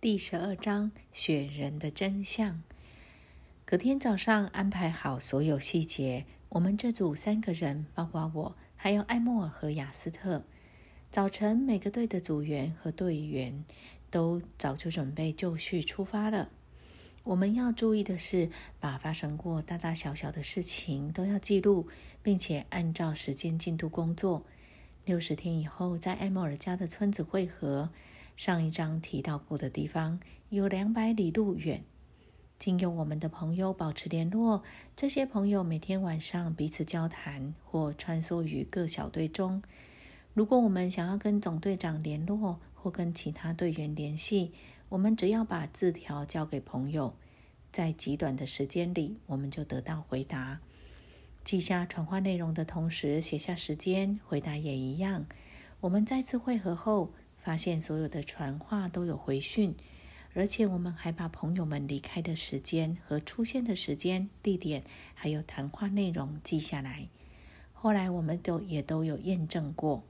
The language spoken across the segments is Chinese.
第十二章：雪人的真相。隔天早上安排好所有细节，我们这组三个人，包括我，还有艾莫尔和雅斯特。早晨，每个队的组员和队员都早就准备就绪出发了。我们要注意的是，把发生过大大小小的事情都要记录，并且按照时间进度工作。六十天以后，在艾莫尔家的村子汇合。上一章提到过的地方有两百里路远，经由我们的朋友保持联络。这些朋友每天晚上彼此交谈或穿梭于各小队中。如果我们想要跟总队长联络或跟其他队员联系，我们只要把字条交给朋友，在极短的时间里，我们就得到回答。记下传话内容的同时，写下时间，回答也一样。我们再次会合后。发现所有的传话都有回讯，而且我们还把朋友们离开的时间和出现的时间、地点，还有谈话内容记下来。后来我们都也都有验证过。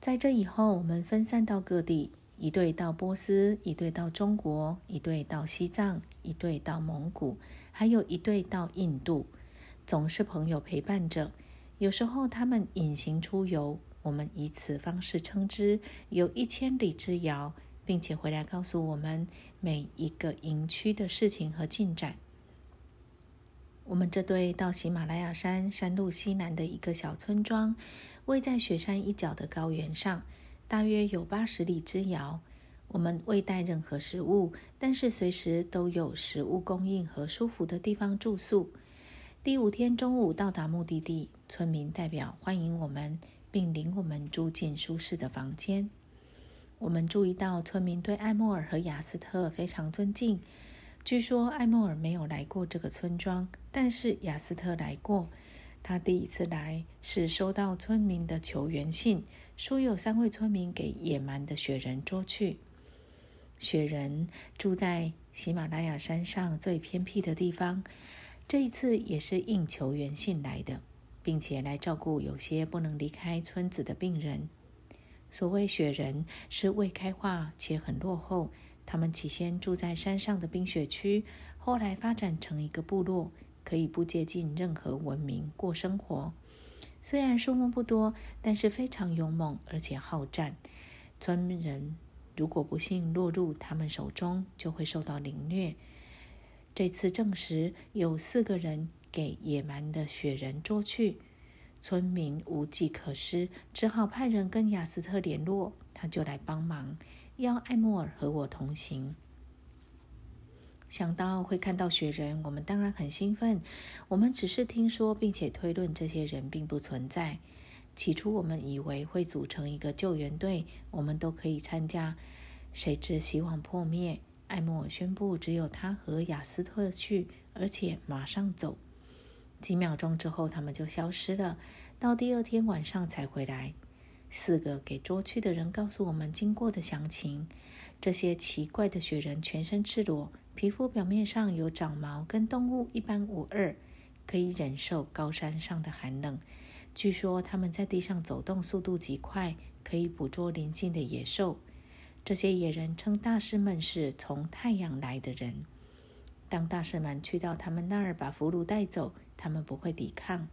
在这以后，我们分散到各地，一队到波斯，一队到中国，一队到西藏，一队到蒙古，还有一队到印度，总是朋友陪伴着。有时候他们隐形出游。我们以此方式称之，有一千里之遥，并且回来告诉我们每一个营区的事情和进展。我们这队到喜马拉雅山山路西南的一个小村庄，位在雪山一角的高原上，大约有八十里之遥。我们未带任何食物，但是随时都有食物供应和舒服的地方住宿。第五天中午到达目的地，村民代表欢迎我们。并领我们住进舒适的房间。我们注意到村民对艾莫尔和雅斯特非常尊敬。据说艾莫尔没有来过这个村庄，但是雅斯特来过。他第一次来是收到村民的求援信，说有三位村民给野蛮的雪人捉去。雪人住在喜马拉雅山上最偏僻的地方，这一次也是应求援信来的。并且来照顾有些不能离开村子的病人。所谓雪人是未开化且很落后，他们起先住在山上的冰雪区，后来发展成一个部落，可以不接近任何文明过生活。虽然数目不多，但是非常勇猛而且好战。村人如果不幸落入他们手中，就会受到凌虐。这次证实有四个人。给野蛮的雪人捉去，村民无计可施，只好派人跟雅斯特联络，他就来帮忙，要艾莫尔和我同行。想到会看到雪人，我们当然很兴奋。我们只是听说并且推论这些人并不存在。起初我们以为会组成一个救援队，我们都可以参加。谁知希望破灭，艾莫尔宣布只有他和雅斯特去，而且马上走。几秒钟之后，他们就消失了，到第二天晚上才回来。四个给捉去的人告诉我们经过的详情：这些奇怪的雪人全身赤裸，皮肤表面上有长毛，跟动物一般无二，可以忍受高山上的寒冷。据说他们在地上走动速度极快，可以捕捉邻近的野兽。这些野人称大师们是从太阳来的人。当大师们去到他们那儿，把俘虏带走。他们不会抵抗。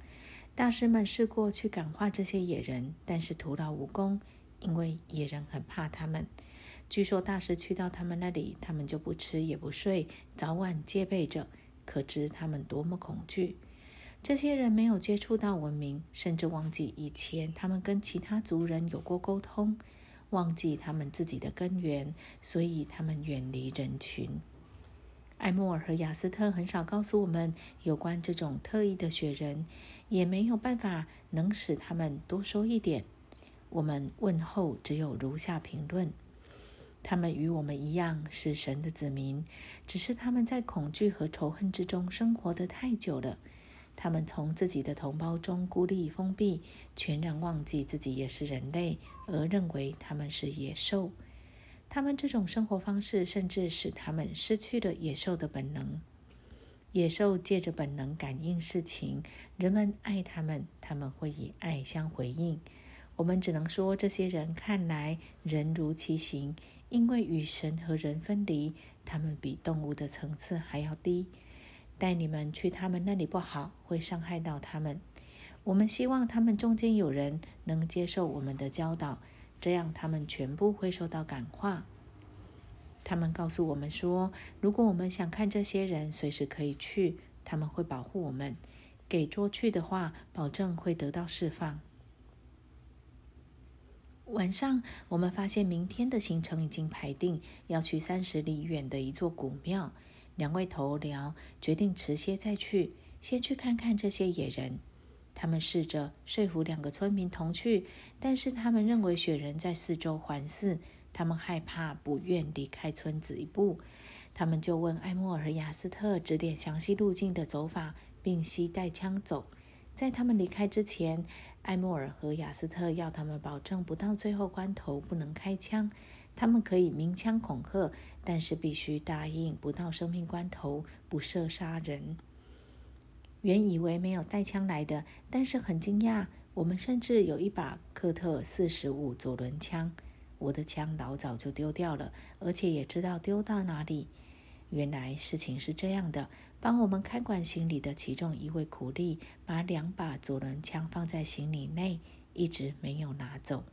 大师们试过去感化这些野人，但是徒劳无功，因为野人很怕他们。据说大师去到他们那里，他们就不吃也不睡，早晚戒备着，可知他们多么恐惧。这些人没有接触到文明，甚至忘记以前他们跟其他族人有过沟通，忘记他们自己的根源，所以他们远离人群。艾莫尔和雅斯特很少告诉我们有关这种特异的雪人，也没有办法能使他们多说一点。我们问候只有如下评论：他们与我们一样是神的子民，只是他们在恐惧和仇恨之中生活得太久了。他们从自己的同胞中孤立封闭，全然忘记自己也是人类，而认为他们是野兽。他们这种生活方式，甚至使他们失去了野兽的本能。野兽借着本能感应事情，人们爱他们，他们会以爱相回应。我们只能说，这些人看来人如其形，因为与神和人分离，他们比动物的层次还要低。带你们去他们那里不好，会伤害到他们。我们希望他们中间有人能接受我们的教导，这样他们全部会受到感化。他们告诉我们说，如果我们想看这些人，随时可以去，他们会保护我们。给捉去的话，保证会得到释放。晚上，我们发现明天的行程已经排定，要去三十里远的一座古庙。两位头僚决定迟些再去，先去看看这些野人。他们试着说服两个村民同去，但是他们认为雪人在四周环视，他们害怕，不愿离开村子一步。他们就问艾莫尔和雅斯特指点详细路径的走法，并携带枪走。在他们离开之前，艾莫尔和雅斯特要他们保证不到最后关头不能开枪。他们可以鸣枪恐吓，但是必须答应不到生命关头不射杀人。原以为没有带枪来的，但是很惊讶，我们甚至有一把科特四十五左轮枪。我的枪老早就丢掉了，而且也知道丢到哪里。原来事情是这样的：帮我们看管行李的其中一位苦力，把两把左轮枪放在行李内，一直没有拿走。